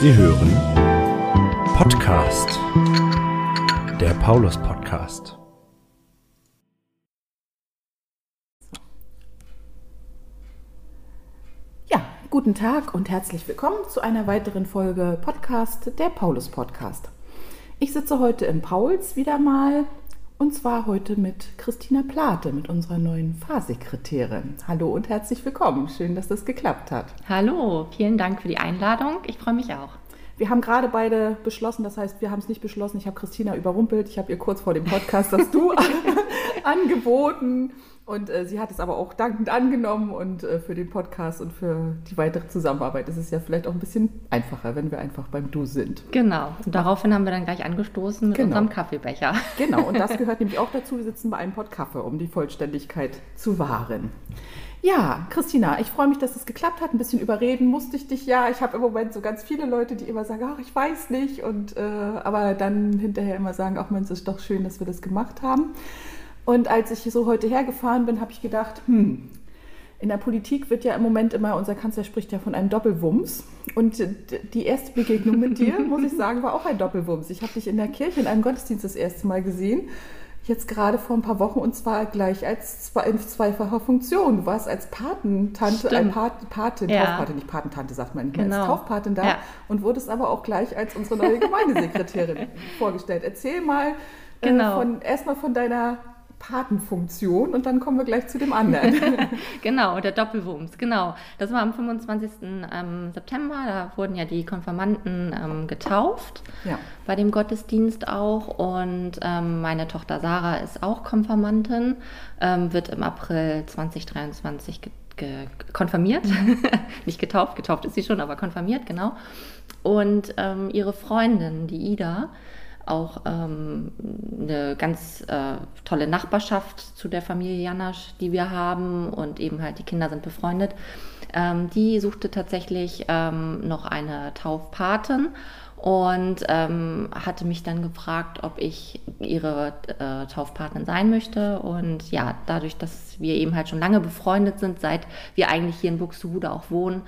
Sie hören Podcast, der Paulus Podcast. Ja, guten Tag und herzlich willkommen zu einer weiteren Folge Podcast, der Paulus Podcast. Ich sitze heute im Pauls wieder mal und zwar heute mit Christina Plate, mit unserer neuen Fahrsekretärin. Hallo und herzlich willkommen. Schön, dass das geklappt hat. Hallo, vielen Dank für die Einladung. Ich freue mich auch. Wir haben gerade beide beschlossen, das heißt, wir haben es nicht beschlossen. Ich habe Christina überrumpelt. Ich habe ihr kurz vor dem Podcast das Du angeboten. Und äh, sie hat es aber auch dankend angenommen und äh, für den Podcast und für die weitere Zusammenarbeit ist es ja vielleicht auch ein bisschen einfacher, wenn wir einfach beim Du sind. Genau. Und daraufhin haben wir dann gleich angestoßen mit genau. unserem Kaffeebecher. Genau. Und das gehört nämlich auch dazu. Wir sitzen bei einem Pott Kaffee, um die Vollständigkeit zu wahren. Ja, Christina, ich freue mich, dass es geklappt hat. Ein bisschen überreden musste ich dich ja. Ich habe im Moment so ganz viele Leute, die immer sagen, ach, ich weiß nicht. Und äh, aber dann hinterher immer sagen, ach Mensch, es ist doch schön, dass wir das gemacht haben. Und als ich so heute hergefahren bin, habe ich gedacht, hm, in der Politik wird ja im Moment immer, unser Kanzler spricht ja von einem Doppelwumms. Und die erste Begegnung mit dir, muss ich sagen, war auch ein Doppelwumms. Ich habe dich in der Kirche in einem Gottesdienst das erste Mal gesehen. Jetzt gerade vor ein paar Wochen und zwar gleich als in zweifacher Funktion. Du warst als Patentante, ein Pat, Patin, ja. Taufpatin, nicht Patentante sagt man, genau. als Taufpatin da ja. und wurdest aber auch gleich als unsere neue Gemeindesekretärin vorgestellt. Erzähl mal äh, genau. äh, erstmal von deiner Patenfunktion und dann kommen wir gleich zu dem anderen. genau, der Doppelwumms, genau. Das war am 25. Ähm, September, da wurden ja die Konfirmanden ähm, getauft, ja. bei dem Gottesdienst auch und ähm, meine Tochter Sarah ist auch Konfirmantin, ähm, wird im April 2023 ge ge konfirmiert, nicht getauft, getauft ist sie schon, aber konfirmiert, genau. Und ähm, ihre Freundin, die Ida, auch ähm, eine ganz äh, tolle Nachbarschaft zu der Familie Janasch, die wir haben und eben halt die Kinder sind befreundet. Ähm, die suchte tatsächlich ähm, noch eine Taufpatin und ähm, hatte mich dann gefragt, ob ich ihre äh, Taufpatin sein möchte. Und ja, dadurch, dass wir eben halt schon lange befreundet sind, seit wir eigentlich hier in Buxtehude auch wohnen,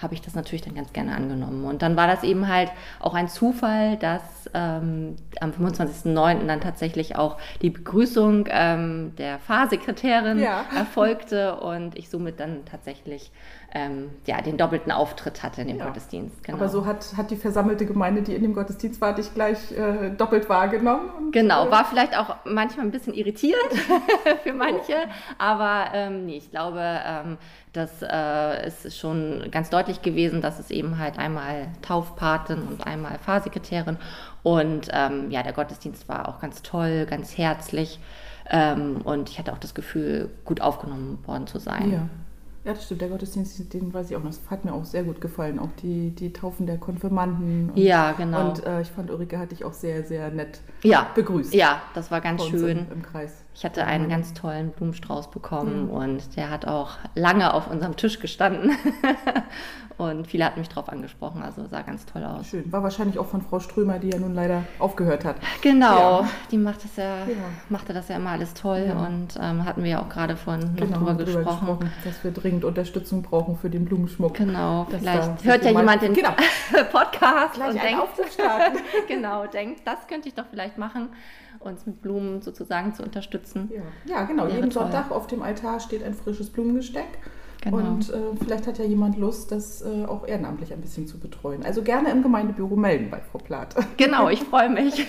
habe ich das natürlich dann ganz gerne angenommen. Und dann war das eben halt auch ein Zufall, dass ähm, am 25.09. dann tatsächlich auch die Begrüßung ähm, der Fahrsekretärin ja. erfolgte und ich somit dann tatsächlich ähm, ja, den doppelten Auftritt hatte in dem ja. Gottesdienst. Genau. Aber so hat, hat die versammelte Gemeinde, die in dem Gottesdienst war, dich gleich äh, doppelt wahrgenommen. Und, genau, äh, war vielleicht auch manchmal ein bisschen irritierend für manche, aber ähm, nee, ich glaube, ähm, das äh, ist schon ganz deutlich gewesen, dass es eben halt einmal Taufpatin und einmal Fahrsekretärin und ähm, ja, der Gottesdienst war auch ganz toll, ganz herzlich ähm, und ich hatte auch das Gefühl, gut aufgenommen worden zu sein. Ja. Ja, das stimmt. Der Gottesdienst, den weiß ich auch noch. Das hat mir auch sehr gut gefallen. Auch die, die Taufen der Konfirmanden. Und, ja, genau. Und äh, ich fand, Ulrike hat dich auch sehr, sehr nett ja. begrüßt. Ja, das war ganz schön. Im, Im, Kreis. Ich hatte einen ganz tollen Blumenstrauß bekommen mhm. und der hat auch lange auf unserem Tisch gestanden. Und viele hatten mich darauf angesprochen, also sah ganz toll aus. Schön. War wahrscheinlich auch von Frau Strömer, die ja nun leider aufgehört hat. Genau, ja. die macht das ja, ja, machte das ja immer alles toll ja. und ähm, hatten wir ja auch gerade vorhin genau, drüber, drüber gesprochen. gesprochen. Dass wir dringend Unterstützung brauchen für den Blumenschmuck. Genau, vielleicht hört ja jemand den genau. Podcast Gleich und denkt, genau, denkt, das könnte ich doch vielleicht machen uns mit Blumen sozusagen zu unterstützen. Ja, ja genau. Jeden toll. Sonntag auf dem Altar steht ein frisches Blumengesteck. Genau. Und äh, vielleicht hat ja jemand Lust, das äh, auch ehrenamtlich ein bisschen zu betreuen. Also gerne im Gemeindebüro melden bei Frau Plath. Genau, ich freue mich.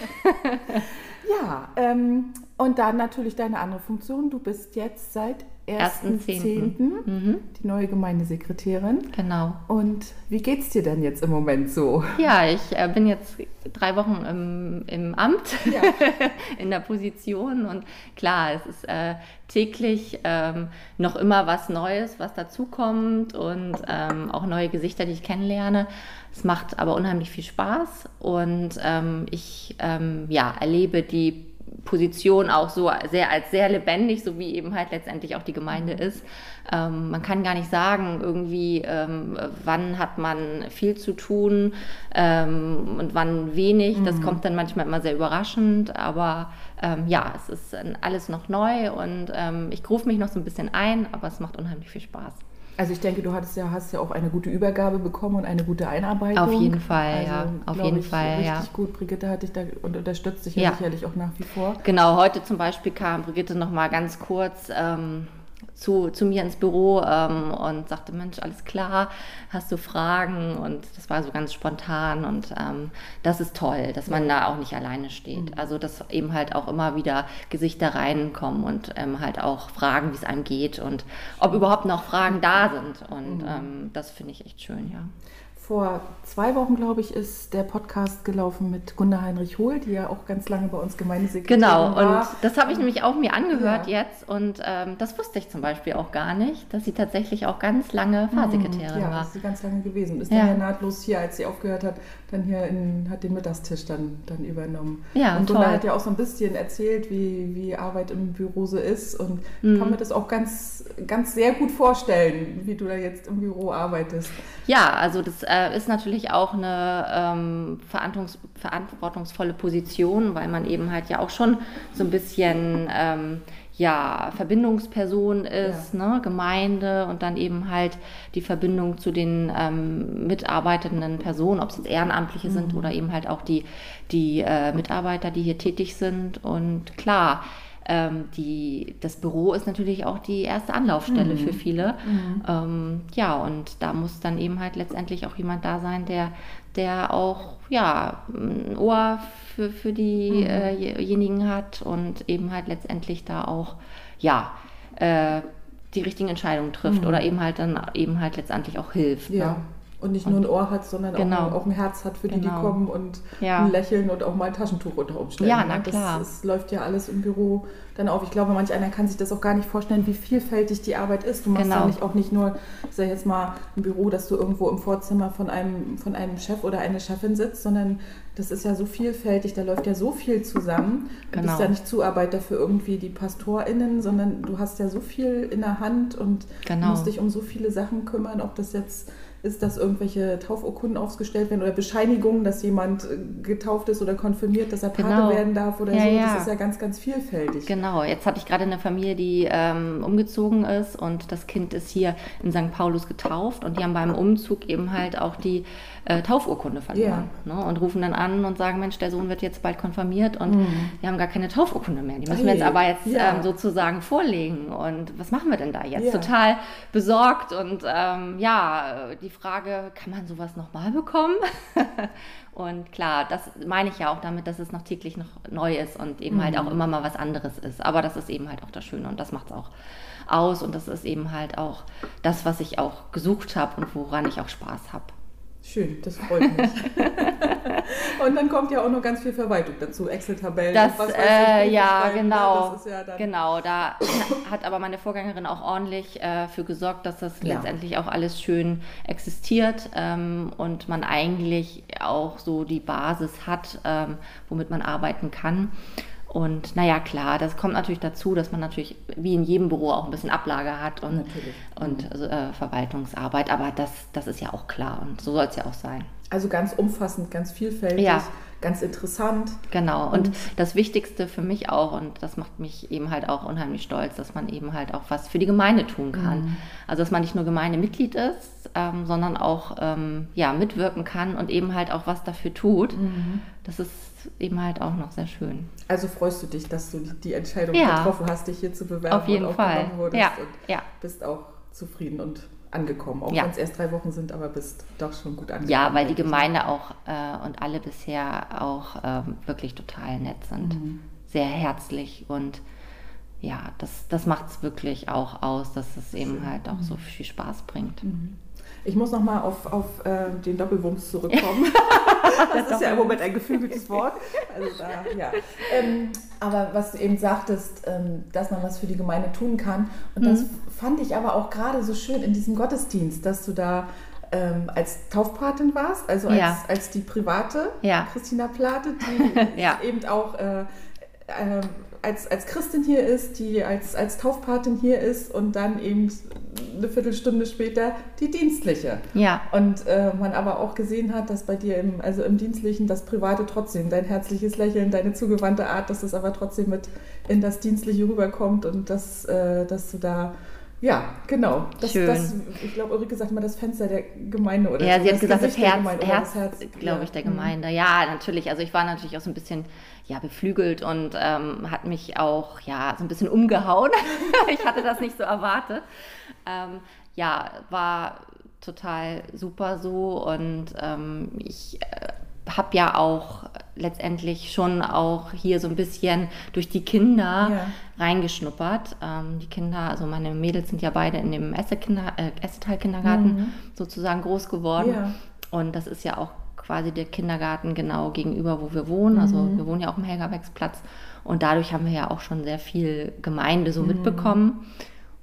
ja, ähm, und dann natürlich deine andere Funktion. Du bist jetzt seit 1.10. Mhm. die neue Gemeindesekretärin. Genau. Und wie geht es dir denn jetzt im Moment so? Ja, ich äh, bin jetzt drei Wochen im, im Amt, ja. in der Position. Und klar, es ist äh, täglich ähm, noch immer was Neues, was dazukommt und ähm, auch neue Gesichter, die ich kennenlerne. Es macht aber unheimlich viel Spaß und ähm, ich ähm, ja, erlebe die Position auch so sehr als sehr lebendig, so wie eben halt letztendlich auch die Gemeinde ist. Ähm, man kann gar nicht sagen, irgendwie, ähm, wann hat man viel zu tun ähm, und wann wenig. Mhm. Das kommt dann manchmal immer sehr überraschend, aber ähm, ja, es ist alles noch neu und ähm, ich rufe mich noch so ein bisschen ein, aber es macht unheimlich viel Spaß. Also ich denke, du hattest ja, hast ja auch eine gute Übergabe bekommen und eine gute Einarbeitung. Auf jeden Fall, also, ja. Auf jeden ich, Fall, richtig ja. gut. Brigitte hat dich da und unterstützt dich ja, ja, sicherlich auch nach wie vor. Genau, heute zum Beispiel kam Brigitte noch mal ganz kurz ähm, zu, zu mir ins Büro ähm, und sagte, Mensch, alles klar, hast du Fragen? Und das war so ganz spontan und ähm, das ist toll, dass man da auch nicht alleine steht. Mhm. Also dass eben halt auch immer wieder Gesichter reinkommen und ähm, halt auch fragen, wie es einem geht und ob überhaupt noch Fragen da sind. Und mhm. Ähm, das finde ich echt schön, ja. Vor zwei Wochen, glaube ich, ist der Podcast gelaufen mit Gunnar Heinrich Hohl, die ja auch ganz lange bei uns Gemeindesekretärin genau, war. Genau, und das habe ich nämlich auch mir angehört ja. jetzt und ähm, das wusste ich zum Beispiel auch gar nicht, dass sie tatsächlich auch ganz lange Fahrsekretärin hm, ja, war. Ja, ist sie ganz lange gewesen. Ist ja. dann ja nahtlos hier, als sie aufgehört hat, dann hier in, hat den Mittagstisch dann, dann übernommen. Ja, und Gunnar hat ja auch so ein bisschen erzählt, wie, wie Arbeit im Büro so ist und mhm. kann mir das auch ganz, ganz sehr gut vorstellen, wie du da jetzt im Büro arbeitest. Ja, also das äh, ist natürlich auch eine ähm, verantwortungs verantwortungsvolle Position, weil man eben halt ja auch schon so ein bisschen ähm, ja, Verbindungsperson ist, ja. ne, Gemeinde und dann eben halt die Verbindung zu den ähm, mitarbeitenden Personen, ob es jetzt Ehrenamtliche mhm. sind oder eben halt auch die, die äh, Mitarbeiter, die hier tätig sind. Und klar, ähm, die, das Büro ist natürlich auch die erste Anlaufstelle mhm. für viele. Mhm. Ähm, ja, und da muss dann eben halt letztendlich auch jemand da sein, der, der auch ja, ein Ohr für, für diejenigen mhm. äh hat und eben halt letztendlich da auch ja, äh, die richtigen Entscheidungen trifft mhm. oder eben halt dann eben halt letztendlich auch hilft. Ja. Ne? Und nicht nur ein Ohr hat, sondern genau. auch, ein, auch, ein, Herz hat für die, genau. die kommen und ja. ein Lächeln und auch mal ein Taschentuch unter Umständen. Ja, na klar. Das, das, läuft ja alles im Büro dann auf. Ich glaube, manch einer kann sich das auch gar nicht vorstellen, wie vielfältig die Arbeit ist. Du machst genau. ja nicht, auch nicht nur, ich sage jetzt mal, ein Büro, dass du irgendwo im Vorzimmer von einem, von einem Chef oder einer Chefin sitzt, sondern das ist ja so vielfältig, da läuft ja so viel zusammen. Du genau. bist ja nicht Zuarbeiter für irgendwie die PastorInnen, sondern du hast ja so viel in der Hand und genau. musst dich um so viele Sachen kümmern, ob das jetzt ist, dass irgendwelche Taufurkunden ausgestellt werden oder Bescheinigungen, dass jemand äh, getauft ist oder konfirmiert, dass er Pate genau. werden darf oder ja, so. Das ist ja ganz, ganz vielfältig. Genau, jetzt hatte ich gerade eine Familie, die ähm, umgezogen ist und das Kind ist hier in St. Paulus getauft und die haben beim Umzug eben halt auch die äh, Taufurkunde verloren ja. ne? und rufen dann an und sagen, Mensch, der Sohn wird jetzt bald konfirmiert und mhm. wir haben gar keine Taufurkunde mehr. Die müssen wir jetzt aber jetzt ja. ähm, sozusagen vorlegen und was machen wir denn da jetzt? Ja. Total besorgt und ähm, ja, die Frage, kann man sowas nochmal bekommen? und klar, das meine ich ja auch damit, dass es noch täglich noch neu ist und eben halt mhm. halt auch immer mal was anderes ist. Aber das ist eben halt auch das Schöne und das macht es auch aus und das ist eben halt auch das, was ich auch gesucht habe und woran ich auch Spaß habe. Schön, das freut mich. und dann kommt ja auch noch ganz viel Verwaltung dazu, Excel-Tabellen. Das, äh, ja, genau. Das ja genau, da hat aber meine Vorgängerin auch ordentlich äh, für gesorgt, dass das ja. letztendlich auch alles schön existiert ähm, und man eigentlich auch so die Basis hat, ähm, womit man arbeiten kann. Und naja, klar, das kommt natürlich dazu, dass man natürlich wie in jedem Büro auch ein bisschen Ablage hat und, und also, äh, Verwaltungsarbeit, aber das, das ist ja auch klar und so soll es ja auch sein. Also ganz umfassend, ganz vielfältig. Ja. Ganz interessant. Genau. Und, und, das Wichtigste für mich auch, und das macht mich eben halt auch unheimlich stolz, dass man eben halt auch was für die Gemeinde tun kann. Mhm. Also dass man nicht nur Gemeindemitglied ist, ähm, sondern auch ähm, ja, mitwirken kann und eben halt auch was dafür tut. Mhm. Das ist eben halt auch noch sehr schön. Also freust du dich, dass du die Entscheidung ja. getroffen hast, dich hier zu bewerben Auf jeden und Fall. wurdest ja. und ja. bist auch zufrieden und angekommen, auch ja. wenn es erst drei Wochen sind, aber bist doch schon gut angekommen. Ja, weil die Gemeinde auch äh, und alle bisher auch äh, wirklich total nett sind, mhm. sehr herzlich und ja, das, das macht es wirklich auch aus, dass es eben halt auch so mhm. viel Spaß bringt. Mhm. Ich muss nochmal auf, auf äh, den Doppelwumms zurückkommen. das ist ja im Moment ein geflügeltes Wort. Also da, ja. Ähm, aber was du eben sagtest, ähm, dass man was für die Gemeinde tun kann. Und mhm. das fand ich aber auch gerade so schön in diesem Gottesdienst, dass du da ähm, als Taufpatin warst, also als, ja. als die private ja. Christina Plate, die ja. eben auch äh, äh, als, als Christin hier ist, die als, als Taufpatin hier ist und dann eben eine Viertelstunde später die Dienstliche. Ja. Und äh, man aber auch gesehen hat, dass bei dir im, also im Dienstlichen das Private trotzdem, dein herzliches Lächeln, deine zugewandte Art, dass es aber trotzdem mit in das Dienstliche rüberkommt und dass, äh, dass du da Ja, genau. Das, Schön. Das, ich glaube, Ulrike sagt mal das Fenster der Gemeinde oder Ja, sie hat gesagt, das Herz, Herz, Herz glaube ich, der mhm. Gemeinde. Ja, natürlich. Also ich war natürlich auch so ein bisschen ja, beflügelt und ähm, hat mich auch ja, so ein bisschen umgehauen. ich hatte das nicht so erwartet. Ähm, ja, war total super so und ähm, ich äh, habe ja auch letztendlich schon auch hier so ein bisschen durch die Kinder ja. reingeschnuppert. Ähm, die Kinder, also meine Mädels sind ja beide in dem Essetal-Kindergarten mhm. sozusagen groß geworden. Ja. Und das ist ja auch quasi der Kindergarten genau gegenüber, wo wir wohnen. Also mhm. wir wohnen ja auch im Helgabecksplatz. Und dadurch haben wir ja auch schon sehr viel Gemeinde so mhm. mitbekommen.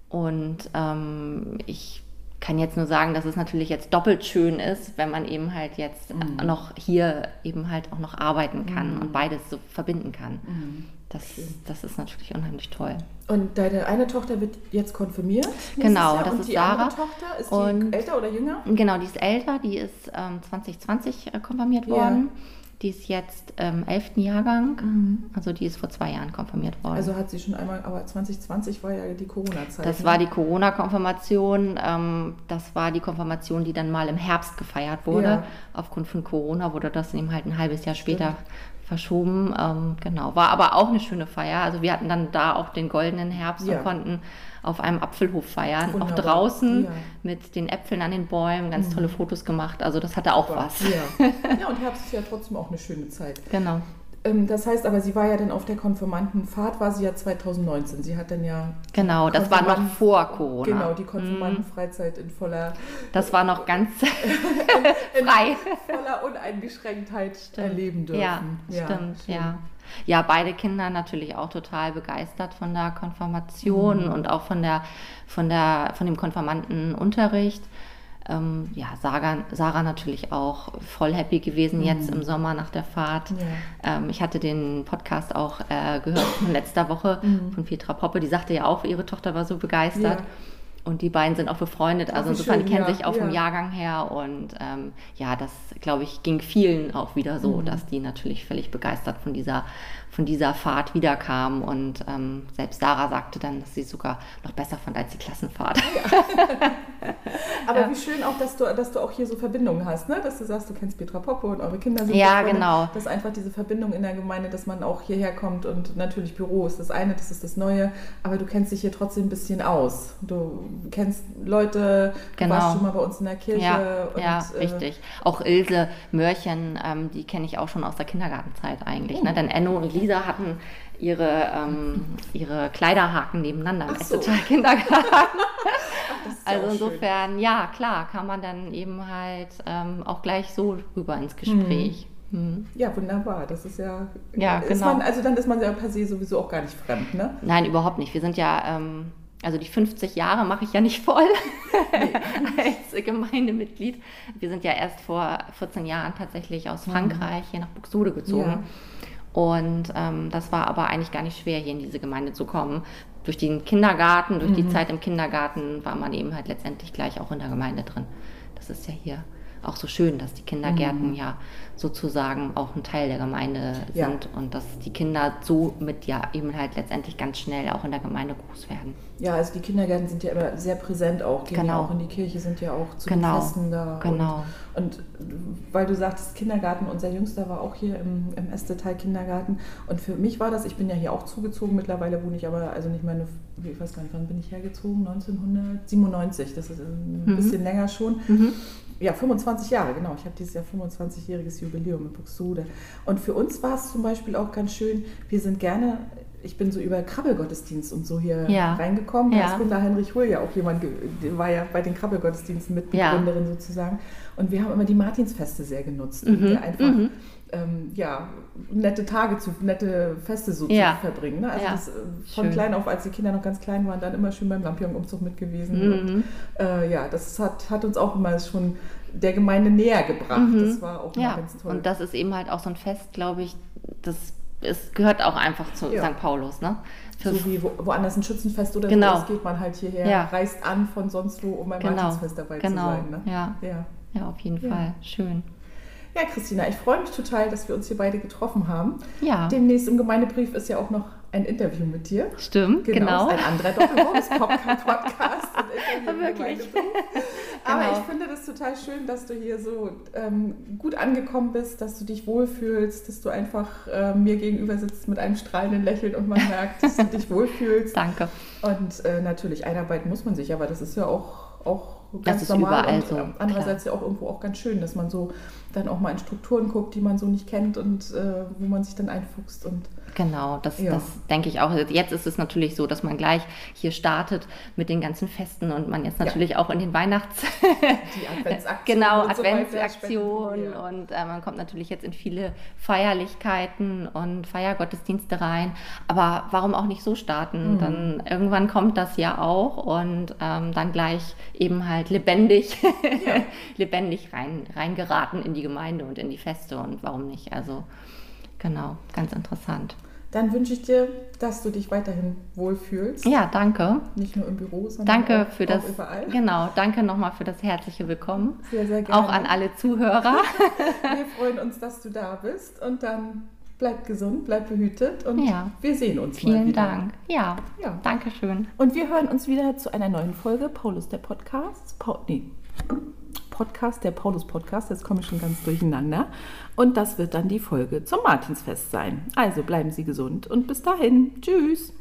Und ähm, ich kann jetzt nur sagen, dass es natürlich jetzt doppelt schön ist, wenn man eben halt jetzt mhm. noch hier eben halt auch noch arbeiten kann mhm. und beides so verbinden kann. Mhm. Das, das ist natürlich unheimlich toll. Und deine eine Tochter wird jetzt konfirmiert? Genau, das und ist die Sarah. Andere Tochter, ist die und älter oder jünger? Genau, die ist älter, die ist ähm, 2020 äh, konfirmiert worden. Ja. Die ist jetzt im ähm, 11. Jahrgang, mhm. also die ist vor zwei Jahren konfirmiert worden. Also hat sie schon einmal, aber 2020 war ja die Corona-Zeit. Das ne? war die Corona-Konfirmation. Ähm, das war die Konfirmation, die dann mal im Herbst gefeiert wurde. Ja. Aufgrund von Corona wurde das eben halt ein halbes Jahr Stimmt. Verschoben. Ähm, genau, war aber auch eine schöne Feier. Also wir hatten dann da auch den goldenen Herbst ja. und konnten auf einem Apfelhof feiern, Wunderbar. auch draußen ja. mit den Äpfeln an den Bäumen, ganz mhm. tolle Fotos gemacht. Also das hatte auch Super. was. Ja. ja, und Herbst ist ja trotzdem auch eine schöne Zeit. Genau. Ähm, das heißt aber, sie war ja dann auf der Konfirmandenfahrt, war sie ja 2019. Sie hat dann ja. Genau, das war noch vor Corona. Genau, die Konfirmandenfreizeit in voller. Das war noch ganz frei. voller Uneingeschränktheit stimmt. erleben dürfen. Ja, ja stimmt, schön. ja. Ja, beide Kinder natürlich auch total begeistert von der Konfirmation mhm. und auch von, der, von, der, von dem Konfirmandenunterricht. Ähm, ja, Sarah, Sarah natürlich auch voll happy gewesen mhm. jetzt im Sommer nach der Fahrt. Ja. Ähm, ich hatte den Podcast auch äh, gehört von letzter Woche mhm. von Petra Poppe, die sagte ja auch, ihre Tochter war so begeistert. Ja. Und die beiden sind auch befreundet, also insofern, schön, die kennen ja, sich auch vom Jahrgang her. Und ähm, ja, das, glaube ich, ging vielen auch wieder so, mhm. dass die natürlich völlig begeistert von dieser von dieser Fahrt wiederkam. Und ähm, selbst Sarah sagte dann, dass sie sogar noch besser fand als die Klassenfahrt. Ja. Aber ja. wie schön auch, dass du, dass du auch hier so Verbindungen hast, ne? dass du sagst, du kennst Petra Poppe und eure Kinder sind Ja, genau. Dass einfach diese Verbindung in der Gemeinde, dass man auch hierher kommt und natürlich Büro ist das eine, das ist das Neue, aber du kennst dich hier trotzdem ein bisschen aus. Du kennst Leute, du genau. warst schon mal bei uns in der Kirche. Ja, und, ja äh, richtig. Auch Ilse Mörchen, ähm, die kenne ich auch schon aus der Kindergartenzeit eigentlich. Oh. Ne? Denn Enno und Lisa hatten ihre, ähm, ihre Kleiderhaken nebeneinander im so. Kindergarten. also insofern, schön. ja, klar, kann man dann eben halt ähm, auch gleich so rüber ins Gespräch. Mhm. Mhm. Ja, wunderbar. Das ist ja. Ja, genau. Man, also dann ist man ja per se sowieso auch gar nicht fremd, ne? Nein, überhaupt nicht. Wir sind ja. Ähm, also die 50 Jahre mache ich ja nicht voll als Gemeindemitglied. Wir sind ja erst vor 14 Jahren tatsächlich aus mhm. Frankreich hier nach Buxtehude gezogen. Ja. Und ähm, das war aber eigentlich gar nicht schwer, hier in diese Gemeinde zu kommen. Durch den Kindergarten, durch mhm. die Zeit im Kindergarten war man eben halt letztendlich gleich auch in der Gemeinde drin. Das ist ja hier auch so schön, dass die Kindergärten mhm. ja sozusagen auch ein Teil der Gemeinde sind ja. und dass die Kinder somit ja eben halt letztendlich ganz schnell auch in der Gemeinde groß werden. Ja, also die Kindergärten sind ja immer sehr präsent auch, gehen genau. auch in die Kirche, sind ja auch zu genau. Festen da. Genau. Und, und, weil du sagtest Kindergarten, unser Jüngster war auch hier im, im Esstetal Kindergarten und für mich war das, ich bin ja hier auch zugezogen, mittlerweile wohne ich aber, also nicht meine, ich weiß gar nicht, wann bin ich hergezogen? 1997, das ist ein mhm. bisschen länger schon. Mhm ja, 25 Jahre, genau. Ich habe dieses Jahr 25-jähriges Jubiläum in Buxtehude. Und für uns war es zum Beispiel auch ganz schön, wir sind gerne, ich bin so über Krabbelgottesdienst und so hier ja. reingekommen. Da ist Gunda Heinrich Hull ja auch jemand, der war ja bei den Krabbelgottesdiensten Mitbegründerin ja. sozusagen. Und wir haben immer die Martinsfeste sehr genutzt. Mhm. Und einfach mhm ähm, ja, nette Tage zu, nette Feste so ja. zu verbringen. Ne? Also ja. das, äh, von schön. klein auf, als die Kinder noch ganz klein waren, dann immer schön beim Lampion-Umzug mit gewesen. Mhm. Und, äh, ja, das hat, hat uns auch immer schon der Gemeinde näher gebracht. Mhm. Das war auch ja. ganz toll. Und das ist eben halt auch so ein Fest, glaube ich, das es gehört auch einfach zu ja. St. Paulus, ne? Für so wie wo, woanders ein Schützenfest oder genau. so, geht man halt hierher, ja. reist an von sonst wo, um beim genau. Martinsfest dabei genau. zu sein. Ne? Ja. ja. ja, auf jeden Fall. Schön. Ja, Christina, ich freue mich total, dass wir uns hier beide getroffen haben. Ja. Demnächst im Gemeindebrief ist ja auch noch ein Interview mit dir. Stimmt, genau. genau. Ein anderer Doppelbums-Podcast. Wirklich. Aber genau. ich finde das total schön, dass du hier so ähm, gut angekommen bist, dass du dich wohlfühlst, dass du einfach äh, mir gegenüber sitzt mit einem strahlenden Lächeln und man merkt, dass du dich wohlfühlst. Danke. Und äh, natürlich einarbeiten muss man sich, aber das ist ja auch, auch ganz das ist normal überall und so. andererseits klar. ja auch irgendwo auch ganz schön, dass man so dann auch mal in Strukturen guckt, die man so nicht kennt und äh, wo man sich dann einfuchst und Genau, das, ja. das denke ich auch. Jetzt ist es natürlich so, dass man gleich hier startet mit den ganzen Festen und man jetzt natürlich ja. auch in den Weihnachts... Die Adventsaktion. genau, Adventsaktion so und äh, man kommt natürlich jetzt in viele Feierlichkeiten und Feiergottesdienste rein. Aber warum auch nicht so starten? Mhm. Dann irgendwann kommt das ja auch und ähm, dann gleich eben halt lebendig, ja. lebendig rein, reingeraten in die Gemeinde und in die Feste und warum nicht? Also genau, ganz interessant. Dann wünsche ich dir, dass du dich weiterhin wohlfühlst. Ja, danke. Nicht nur im Büro, sondern danke auch, für das, auch überall. Genau, danke nochmal für das herzliche Willkommen. Sehr, sehr gerne. Auch an alle Zuhörer. wir freuen uns, dass du da bist und dann bleib gesund, bleib behütet und ja. wir sehen uns Vielen mal wieder. Dank. Ja, ja, danke schön. Und wir hören uns wieder zu einer neuen Folge Paulus der Podcast. Paul, nee. Podcast, der Paulus-Podcast. Jetzt komme ich schon ganz durcheinander. Und das wird dann die Folge zum Martinsfest sein. Also bleiben Sie gesund und bis dahin. Tschüss.